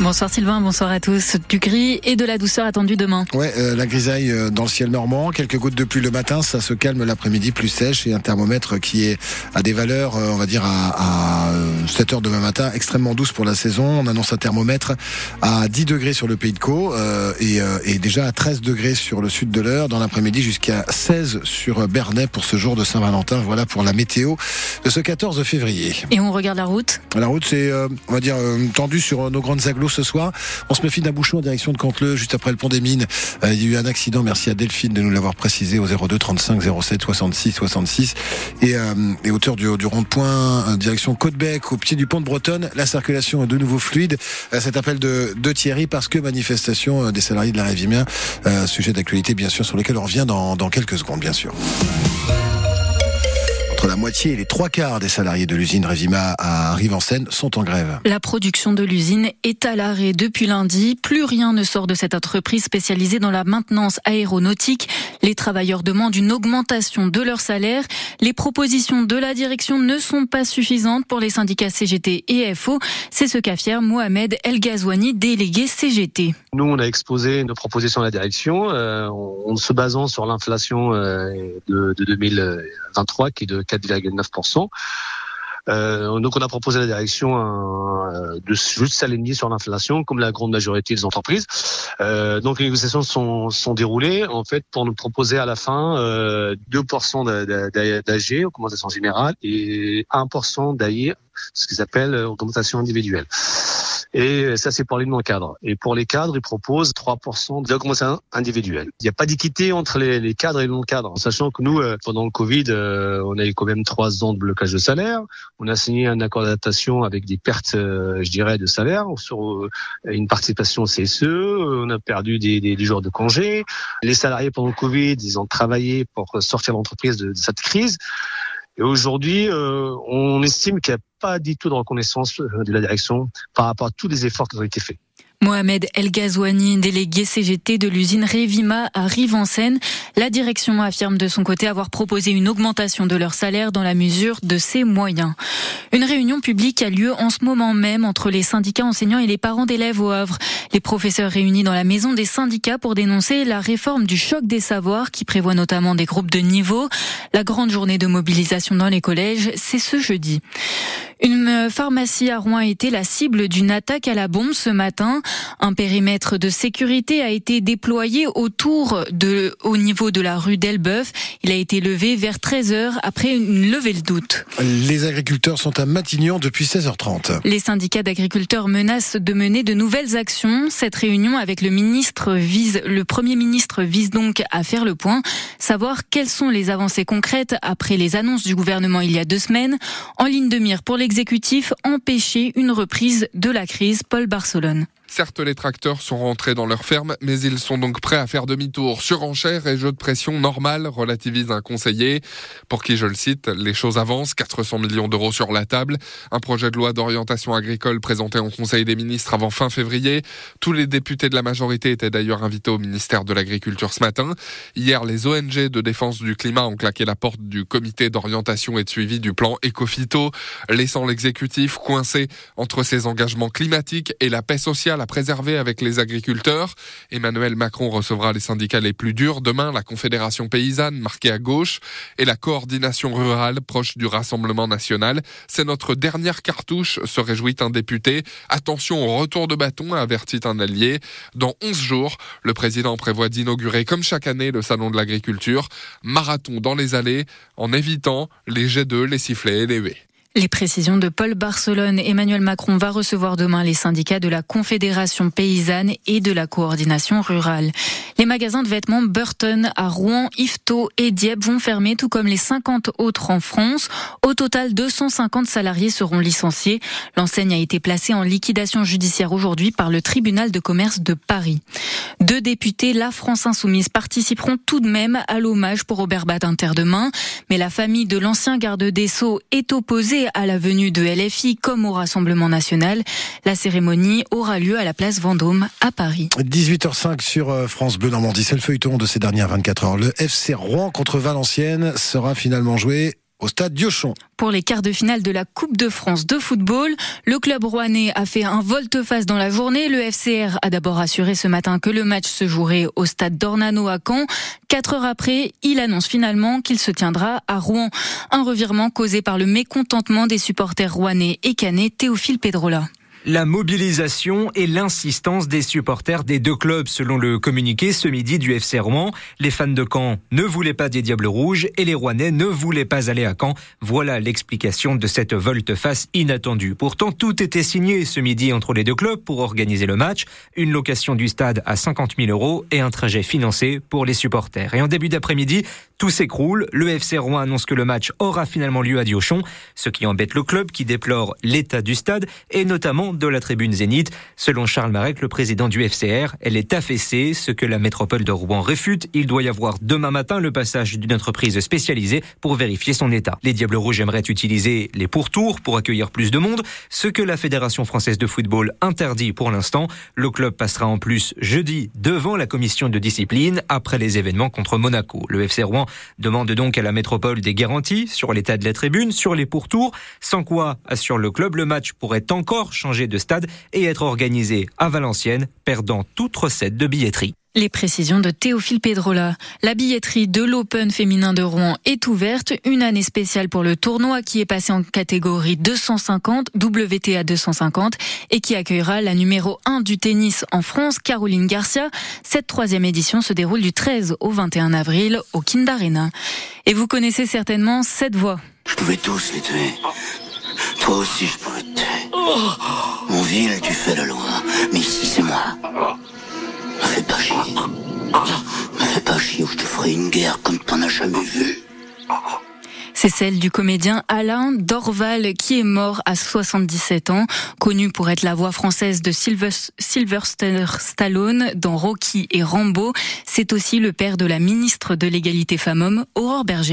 Bonsoir Sylvain, bonsoir à tous. Du gris et de la douceur attendue demain. Ouais, euh, la grisaille euh, dans le ciel normand, quelques gouttes de pluie le matin, ça se calme l'après-midi plus sèche et un thermomètre qui est à des valeurs, euh, on va dire à, à 7 heures demain matin, extrêmement douce pour la saison. On annonce un thermomètre à 10 degrés sur le pays de Caux et, et, déjà à 13 degrés sur le sud de l'heure, dans l'après-midi jusqu'à 16 sur Bernay pour ce jour de Saint-Valentin. Voilà pour la météo de ce 14 février. Et on regarde la route La route, c'est, on va dire, tendue sur nos grandes ce soir. On se méfie d'un bouchon en direction de Cantleux, juste après le pont des Mines. Euh, il y a eu un accident. Merci à Delphine de nous l'avoir précisé au 02 35 07 66 66. Et, euh, hauteur du, du rond-point, euh, direction Côte-Bec, au pied du pont de Bretonne, la circulation est de nouveau fluide. cet appel de, Thierry parce que manifestation des salariés de la Révimien, sujet d'actualité bien sûr sur lequel on revient dans quelques secondes bien sûr la moitié et les trois quarts des salariés de l'usine Revima à Rive-en-Seine sont en grève. La production de l'usine est à l'arrêt depuis lundi. Plus rien ne sort de cette entreprise spécialisée dans la maintenance aéronautique. Les travailleurs demandent une augmentation de leur salaire. Les propositions de la direction ne sont pas suffisantes pour les syndicats CGT et FO. C'est ce qu'affirme Mohamed El Ghazouani, délégué CGT. Nous, on a exposé nos propositions à la direction euh, en se basant sur l'inflation euh, de, de 2023 qui est de 4,9%. Euh, donc on a proposé à la direction euh, de juste s'aligner sur l'inflation, comme la grande majorité des entreprises. Euh, donc les négociations sont, sont déroulées en fait pour nous proposer à la fin euh, 2% d'AG, augmentation générale, et 1% d'AI, ce qu'ils appellent augmentation individuelle. Et ça, c'est pour les non-cadres. Et pour les cadres, ils proposent 3% d'augmentation individuelle. Il n'y a pas d'équité entre les, cadres et les non-cadres, sachant que nous, euh, pendant le Covid, euh, on a eu quand même trois ans de blocage de salaire. On a signé un accord d'adaptation avec des pertes, euh, je dirais, de salaire sur une participation au CSE. On a perdu des, jours de congé. Les salariés pendant le Covid, ils ont travaillé pour sortir l'entreprise de, cette crise. Et aujourd'hui, euh, on estime qu'il n'y a pas du tout de reconnaissance euh, de la direction par rapport à tous les efforts qui ont été faits. Mohamed El Ghazouani, délégué CGT de l'usine Revima à Rive-en-Seine. La direction affirme de son côté avoir proposé une augmentation de leur salaire dans la mesure de ses moyens. Une réunion publique a lieu en ce moment même entre les syndicats enseignants et les parents d'élèves au Havre. Les professeurs réunis dans la maison des syndicats pour dénoncer la réforme du choc des savoirs qui prévoit notamment des groupes de niveau. La grande journée de mobilisation dans les collèges, c'est ce jeudi. Une pharmacie à Rouen a été la cible d'une attaque à la bombe ce matin. Un périmètre de sécurité a été déployé autour de, au niveau de la rue d'Elbeuf. Il a été levé vers 13 h après une levée de doute. Les agriculteurs sont à Matignon depuis 16h30. Les syndicats d'agriculteurs menacent de mener de nouvelles actions. Cette réunion avec le ministre vise, le premier ministre vise donc à faire le point, savoir quelles sont les avancées concrètes après les annonces du gouvernement il y a deux semaines. En ligne de mire pour l'exécutif, empêcher une reprise de la crise. Paul Barcelone. Certes, les tracteurs sont rentrés dans leur ferme, mais ils sont donc prêts à faire demi-tour. Surenchère et jeu de pression normal, relativise un conseiller. Pour qui, je le cite, les choses avancent, 400 millions d'euros sur la table. Un projet de loi d'orientation agricole présenté en Conseil des ministres avant fin février. Tous les députés de la majorité étaient d'ailleurs invités au ministère de l'Agriculture ce matin. Hier, les ONG de défense du climat ont claqué la porte du comité d'orientation et de suivi du plan Ecofito, laissant l'exécutif coincé entre ses engagements climatiques et la paix sociale à préserver avec les agriculteurs. Emmanuel Macron recevra les syndicats les plus durs demain, la Confédération paysanne marquée à gauche et la coordination rurale proche du Rassemblement national. C'est notre dernière cartouche, se réjouit un député. Attention au retour de bâton, avertit un allié. Dans 11 jours, le président prévoit d'inaugurer comme chaque année le salon de l'agriculture. Marathon dans les allées en évitant les jets d'eux, les sifflets et les huées. Les précisions de Paul Barcelone. Emmanuel Macron va recevoir demain les syndicats de la Confédération paysanne et de la coordination rurale. Les magasins de vêtements Burton à Rouen, Yvetot et Dieppe vont fermer, tout comme les 50 autres en France. Au total, 250 salariés seront licenciés. L'enseigne a été placée en liquidation judiciaire aujourd'hui par le tribunal de commerce de Paris. Deux députés, la France Insoumise, participeront tout de même à l'hommage pour Robert Badinter demain. Mais la famille de l'ancien garde des Sceaux est opposée à la venue de LFI comme au Rassemblement national. La cérémonie aura lieu à la place Vendôme à Paris. 18h05 sur euh, France Bleu Normandie. C'est le feuilleton de ces dernières 24 heures. Le FC Rouen contre Valenciennes sera finalement joué au stade Diochon. Pour les quarts de finale de la Coupe de France de football, le club rouennais a fait un volte-face dans la journée. Le FCR a d'abord assuré ce matin que le match se jouerait au stade d'Ornano à Caen. Quatre heures après, il annonce finalement qu'il se tiendra à Rouen. Un revirement causé par le mécontentement des supporters rouennais et canets Théophile Pedrola. La mobilisation et l'insistance des supporters des deux clubs, selon le communiqué ce midi du FC Rouen. Les fans de Caen ne voulaient pas des Diables Rouges et les Rouennais ne voulaient pas aller à Caen. Voilà l'explication de cette volte-face inattendue. Pourtant, tout était signé ce midi entre les deux clubs pour organiser le match. Une location du stade à 50 000 euros et un trajet financé pour les supporters. Et en début d'après-midi, tout s'écroule. Le FC Rouen annonce que le match aura finalement lieu à Diochon, ce qui embête le club qui déplore l'état du stade et notamment de la tribune Zénith. Selon Charles Marek, le président du FCR, elle est affaissée, ce que la métropole de Rouen réfute. Il doit y avoir demain matin le passage d'une entreprise spécialisée pour vérifier son état. Les Diables Rouges aimeraient utiliser les pourtours pour accueillir plus de monde, ce que la Fédération française de football interdit pour l'instant. Le club passera en plus jeudi devant la commission de discipline après les événements contre Monaco. Le FC Rouen demande donc à la métropole des garanties sur l'état de la tribune, sur les pourtours, sans quoi, assure le club, le match pourrait encore changer de stade et être organisé à Valenciennes, perdant toute recette de billetterie. Les précisions de Théophile Pedrola. La billetterie de l'Open féminin de Rouen est ouverte. Une année spéciale pour le tournoi qui est passé en catégorie 250, WTA 250, et qui accueillera la numéro 1 du tennis en France, Caroline Garcia. Cette troisième édition se déroule du 13 au 21 avril au Kind Arena. Et vous connaissez certainement cette voix. Je pouvais tous les tuer. Toi aussi, je pouvais te tuer. Mon ville, tu fais la loi. Mais ici, c'est moi. C'est celle du comédien Alain Dorval qui est mort à 77 ans, connu pour être la voix française de Sylvester Stallone dans Rocky et Rambo. C'est aussi le père de la ministre de l'égalité femmes-hommes, Aurore Berger.